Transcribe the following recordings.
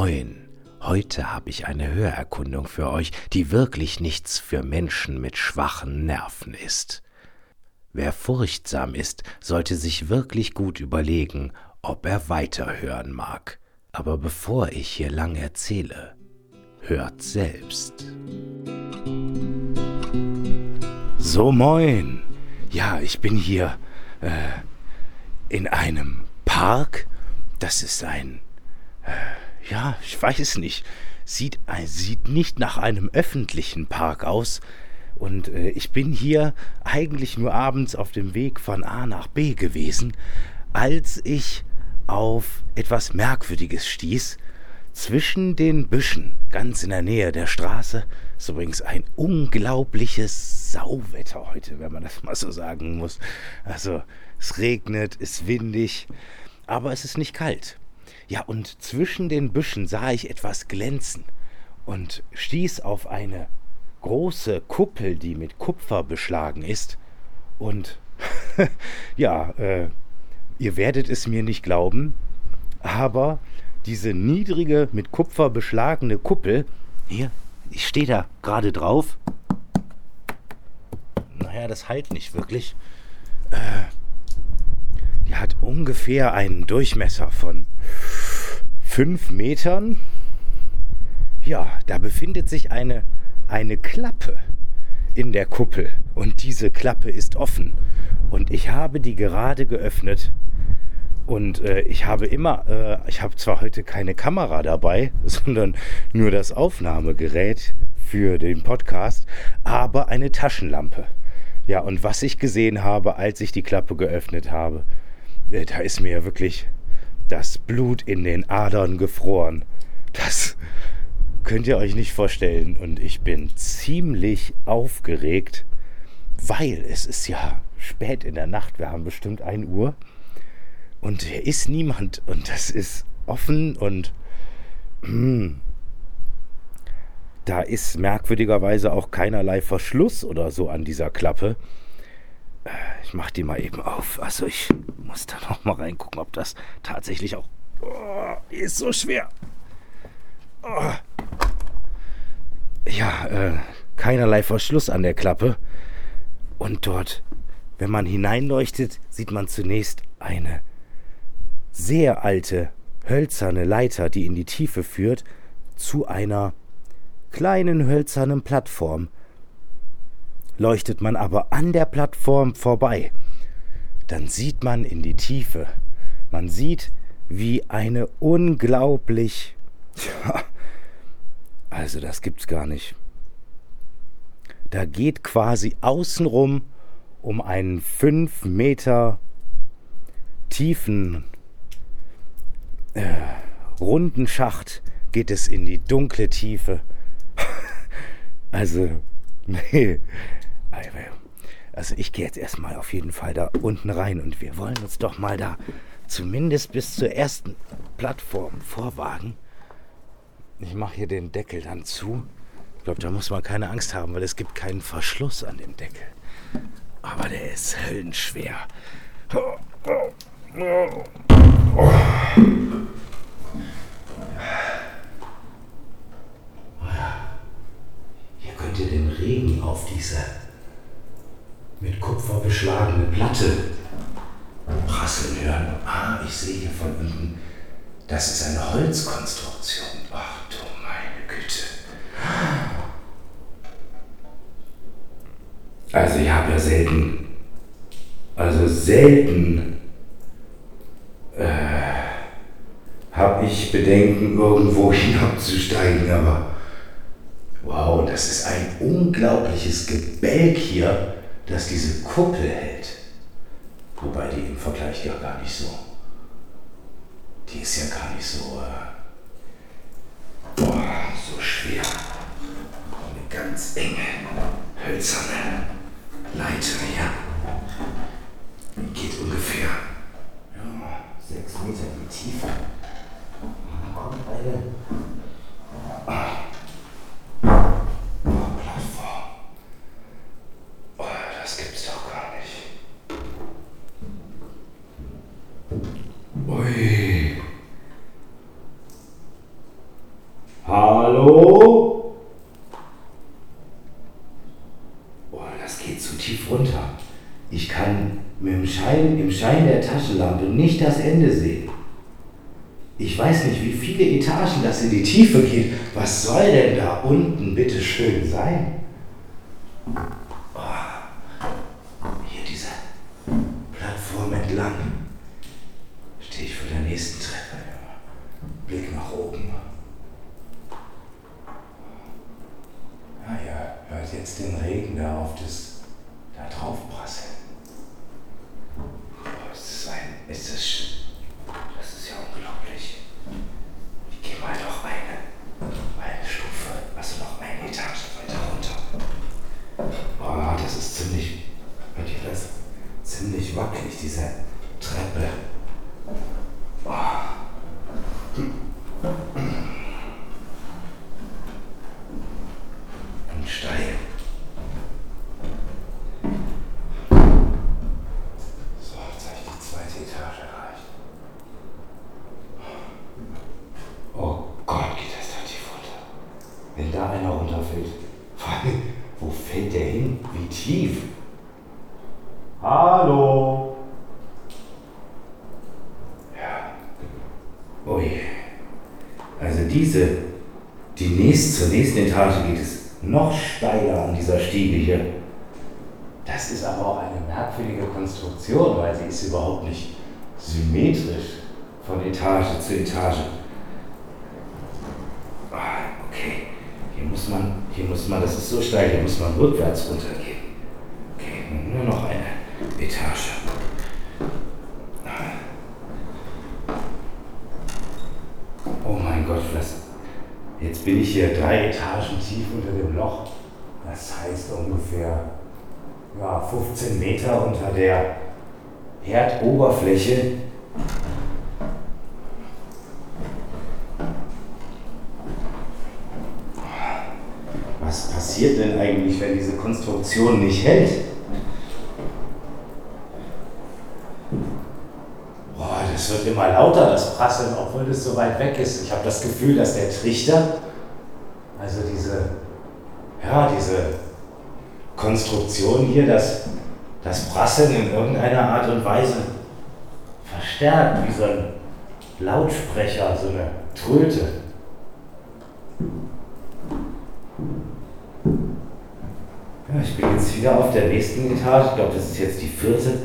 Moin, heute habe ich eine Hörerkundung für euch, die wirklich nichts für Menschen mit schwachen Nerven ist. Wer furchtsam ist, sollte sich wirklich gut überlegen, ob er weiterhören mag. Aber bevor ich hier lang erzähle, hört selbst. So moin. Ja, ich bin hier äh, in einem Park. Das ist ein, äh, ja, ich weiß es nicht. Sieht, äh, sieht nicht nach einem öffentlichen Park aus. Und äh, ich bin hier eigentlich nur abends auf dem Weg von A nach B gewesen, als ich auf etwas Merkwürdiges stieß. Zwischen den Büschen, ganz in der Nähe der Straße, ist übrigens ein unglaubliches Sauwetter heute, wenn man das mal so sagen muss. Also es regnet, ist windig, aber es ist nicht kalt. Ja, und zwischen den Büschen sah ich etwas glänzen und stieß auf eine große Kuppel, die mit Kupfer beschlagen ist. Und ja, äh, Ihr werdet es mir nicht glauben, aber diese niedrige, mit Kupfer beschlagene Kuppel, hier, ich stehe da gerade drauf. Naja, das halt nicht wirklich. Äh, die hat ungefähr einen Durchmesser von fünf Metern. Ja, da befindet sich eine, eine Klappe in der Kuppel und diese Klappe ist offen. Und ich habe die gerade geöffnet und äh, ich habe immer, äh, ich habe zwar heute keine Kamera dabei, sondern nur das Aufnahmegerät für den Podcast, aber eine Taschenlampe. Ja, und was ich gesehen habe, als ich die Klappe geöffnet habe, äh, da ist mir wirklich das Blut in den Adern gefroren. Das könnt ihr euch nicht vorstellen. Und ich bin ziemlich aufgeregt, weil es ist ja spät in der Nacht. Wir haben bestimmt 1 Uhr. Und hier ist niemand. Und das ist offen und hm, da ist merkwürdigerweise auch keinerlei Verschluss oder so an dieser Klappe. Äh, ich mach die mal eben auf. Also ich muss da noch mal reingucken, ob das tatsächlich auch... Oh, ist so schwer. Oh. Ja, äh, keinerlei Verschluss an der Klappe. Und dort, wenn man hineinleuchtet, sieht man zunächst eine sehr alte, hölzerne Leiter, die in die Tiefe führt, zu einer kleinen hölzernen Plattform. Leuchtet man aber an der Plattform vorbei, dann sieht man in die Tiefe. Man sieht, wie eine unglaublich. also das gibt's gar nicht. Da geht quasi außenrum um einen fünf Meter tiefen äh, runden Schacht geht es in die dunkle Tiefe. also, nee. Also ich gehe jetzt erstmal auf jeden Fall da unten rein und wir wollen uns doch mal da zumindest bis zur ersten Plattform vorwagen. Ich mache hier den Deckel dann zu. Ich glaube, da muss man keine Angst haben, weil es gibt keinen Verschluss an dem Deckel. Aber der ist höllenschwer. Hier könnt ihr den Regen auf diese mit Kupfer beschlagene Platte prasseln hören. Ah, ich sehe hier von unten, das ist eine Holzkonstruktion. Ach du meine Güte. Also ich habe ja selten, also selten habe ich Bedenken, irgendwo hinabzusteigen, aber wow, das ist ein unglaubliches Gebälk hier, das diese Kuppel hält. Wobei die im Vergleich ja gar nicht so. Die ist ja gar nicht so. Äh, boah, so schwer. Eine ganz enge, hölzerne Leiter hier. Die geht ungefähr ja, sechs Meter in die Tiefe kommt eine Plattform. Oh, das gibt's doch gar nicht. Ui. Hallo? Boah, das geht zu tief runter. Ich kann mit dem Schein, im Schein der Taschenlampe nicht das Ende sehen. Ich weiß nicht, wie viele Etagen das in die Tiefe geht. Was soll denn da unten bitte schön sein? Oh Gott, geht das da tief runter. Wenn da einer runterfällt, wo fällt der hin? Wie tief? Hallo. Ja. Ui. Also diese, die nächste, zur nächsten Etage geht es noch steiler an dieser Stiege hier. Das ist aber auch eine merkwürdige Konstruktion, weil sie ist überhaupt nicht symmetrisch von Etage zu Etage. Ah, okay, hier muss man, hier muss man, das ist so steil, hier muss man rückwärts runtergehen. Okay, nur noch eine. Etage. Oh mein Gott, was? Jetzt bin ich hier drei Etagen tief unter dem Loch. Das heißt ungefähr ja, 15 Meter unter der Erdoberfläche. Was passiert denn eigentlich, wenn diese Konstruktion nicht hält? es wird immer lauter, das Prasseln, obwohl es so weit weg ist. Ich habe das Gefühl, dass der Trichter, also diese, ja, diese Konstruktion hier, das, das Prasseln in irgendeiner Art und Weise verstärkt, wie so ein Lautsprecher, so eine Tröte. Ja, ich bin jetzt wieder auf der nächsten Etage. Ich glaube, das ist jetzt die vierte.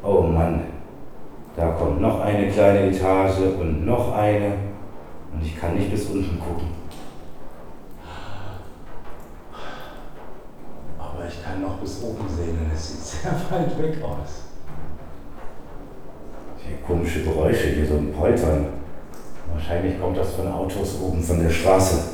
Oh Mann, da kommt noch eine kleine Etage und noch eine. Und ich kann nicht bis unten gucken. Aber ich kann noch bis oben sehen und es sieht sehr weit weg aus. Hier komische Geräusche, hier so ein Poltern. Wahrscheinlich kommt das von Autos oben von der Straße.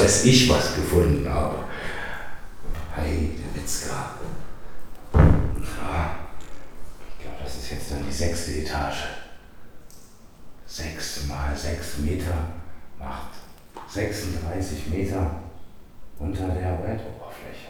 weiß ich was gefunden habe. Heide Witzka. Ja, ich glaube, das ist jetzt dann die sechste Etage. Sechs mal sechs Meter macht 36 Meter unter der Erdoberfläche.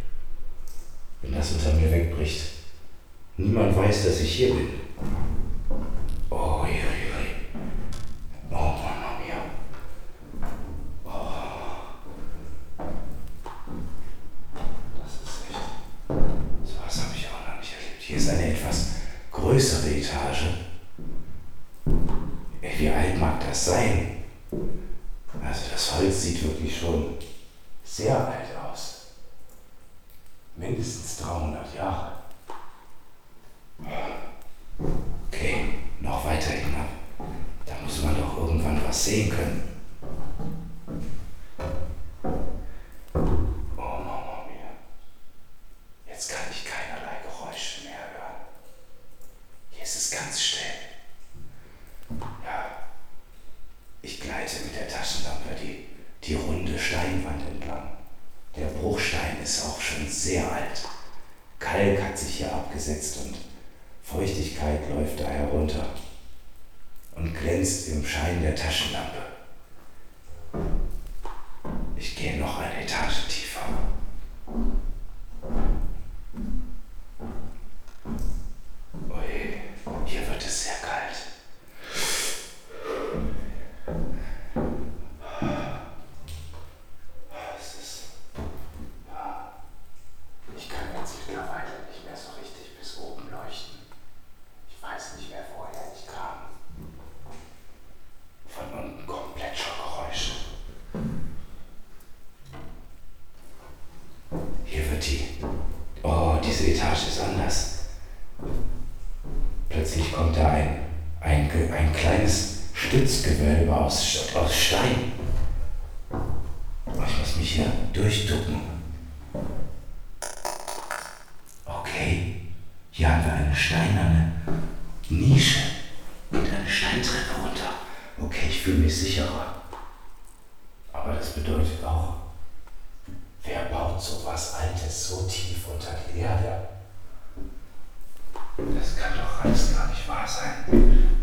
Wenn das unter mir wegbricht. Niemand weiß, dass ich hier bin. Oh, je, je. Oh, Mama mia. Oh. Das ist echt. So was habe ich auch noch nicht erlebt. Hier ist eine etwas größere Etage. Wie alt mag das sein? Also das Holz sieht wirklich schon sehr alt aus. Mindestens 300 Jahre. Okay, noch weiter hinab. Da muss man doch irgendwann was sehen können. Oh Mama mia. Jetzt kann ich keinerlei Geräusche mehr hören. Hier ist es ganz still. Ja. Ich gleite mit der Taschenlampe die, die runde Steinwand entlang. Der Bruchstein ist auch schon sehr alt. Kalk hat sich hier abgesetzt und Feuchtigkeit läuft da herunter und glänzt im Schein der Taschenlampe. Ich gehe noch eine Etage tiefer. Ui, hier wird es sehr kalt. Es ist. Ja, ich kann jetzt mittlerweile nicht mehr so richtig bis oben leuchten. Ich weiß nicht mehr, woher ich kam. Von unten kommen Plätschergeräusche. Hier wird die. Oh, diese Etage ist anders. Plötzlich kommt da ein, ein, Ge- ein kleines Stützgewölbe aus, aus Stein. Ich muss mich hier durchducken. Okay, hier haben wir eine steinerne Nische und eine Steintreppe runter. Okay, ich fühle mich sicherer. Aber das bedeutet auch, wer baut sowas Altes so tief unter die Erde? Das kann doch alles gar nicht wahr sein.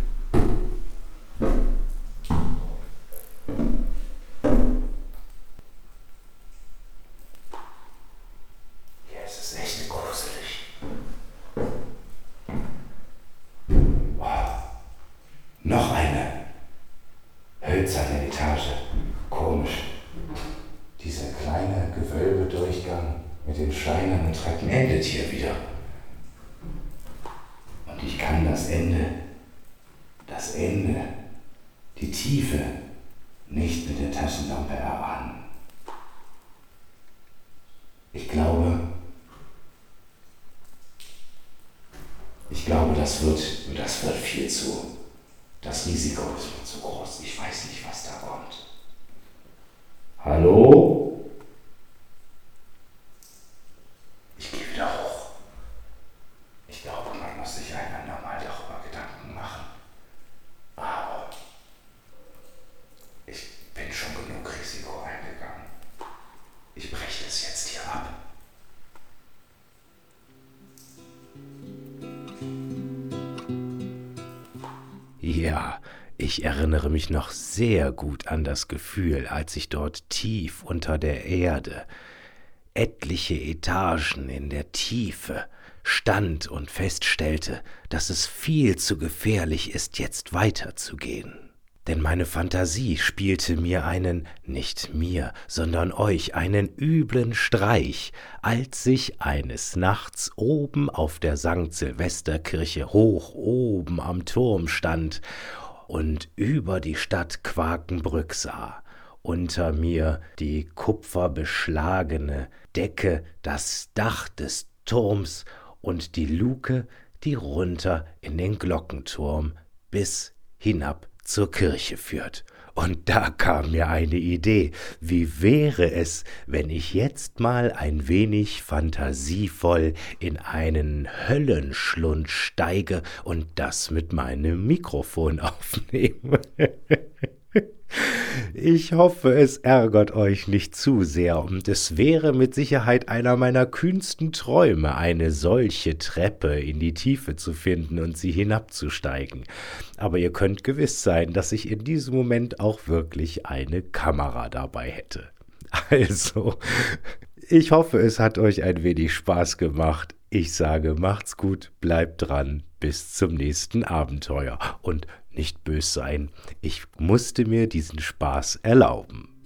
Noch eine hölzerne Etage. Komisch. Dieser kleine Gewölbedurchgang mit den steinernen Treppen endet hier wieder. Und ich kann das Ende, das Ende, die Tiefe nicht mit der Taschenlampe erahnen. Ich glaube, ich glaube, das wird, das wird viel zu, das Risiko ist mir zu groß. Ich weiß nicht, was da kommt. Hallo? Ich erinnere mich noch sehr gut an das Gefühl, als ich dort tief unter der Erde, etliche Etagen in der Tiefe, stand und feststellte, dass es viel zu gefährlich ist, jetzt weiterzugehen. Denn meine Fantasie spielte mir einen, nicht mir, sondern euch, einen üblen Streich, als ich eines Nachts oben auf der St. Silvesterkirche hoch oben am Turm stand und über die Stadt Quakenbrück sah, unter mir die kupferbeschlagene Decke, das Dach des Turms und die Luke, die runter in den Glockenturm bis hinab zur Kirche führt. Und da kam mir eine Idee. Wie wäre es, wenn ich jetzt mal ein wenig fantasievoll in einen Höllenschlund steige und das mit meinem Mikrofon aufnehme? Ich hoffe, es ärgert euch nicht zu sehr, und es wäre mit Sicherheit einer meiner kühnsten Träume, eine solche Treppe in die Tiefe zu finden und sie hinabzusteigen. Aber ihr könnt gewiss sein, dass ich in diesem Moment auch wirklich eine Kamera dabei hätte. Also, ich hoffe, es hat euch ein wenig Spaß gemacht. Ich sage, macht's gut, bleibt dran, bis zum nächsten Abenteuer und nicht bös sein. Ich musste mir diesen Spaß erlauben.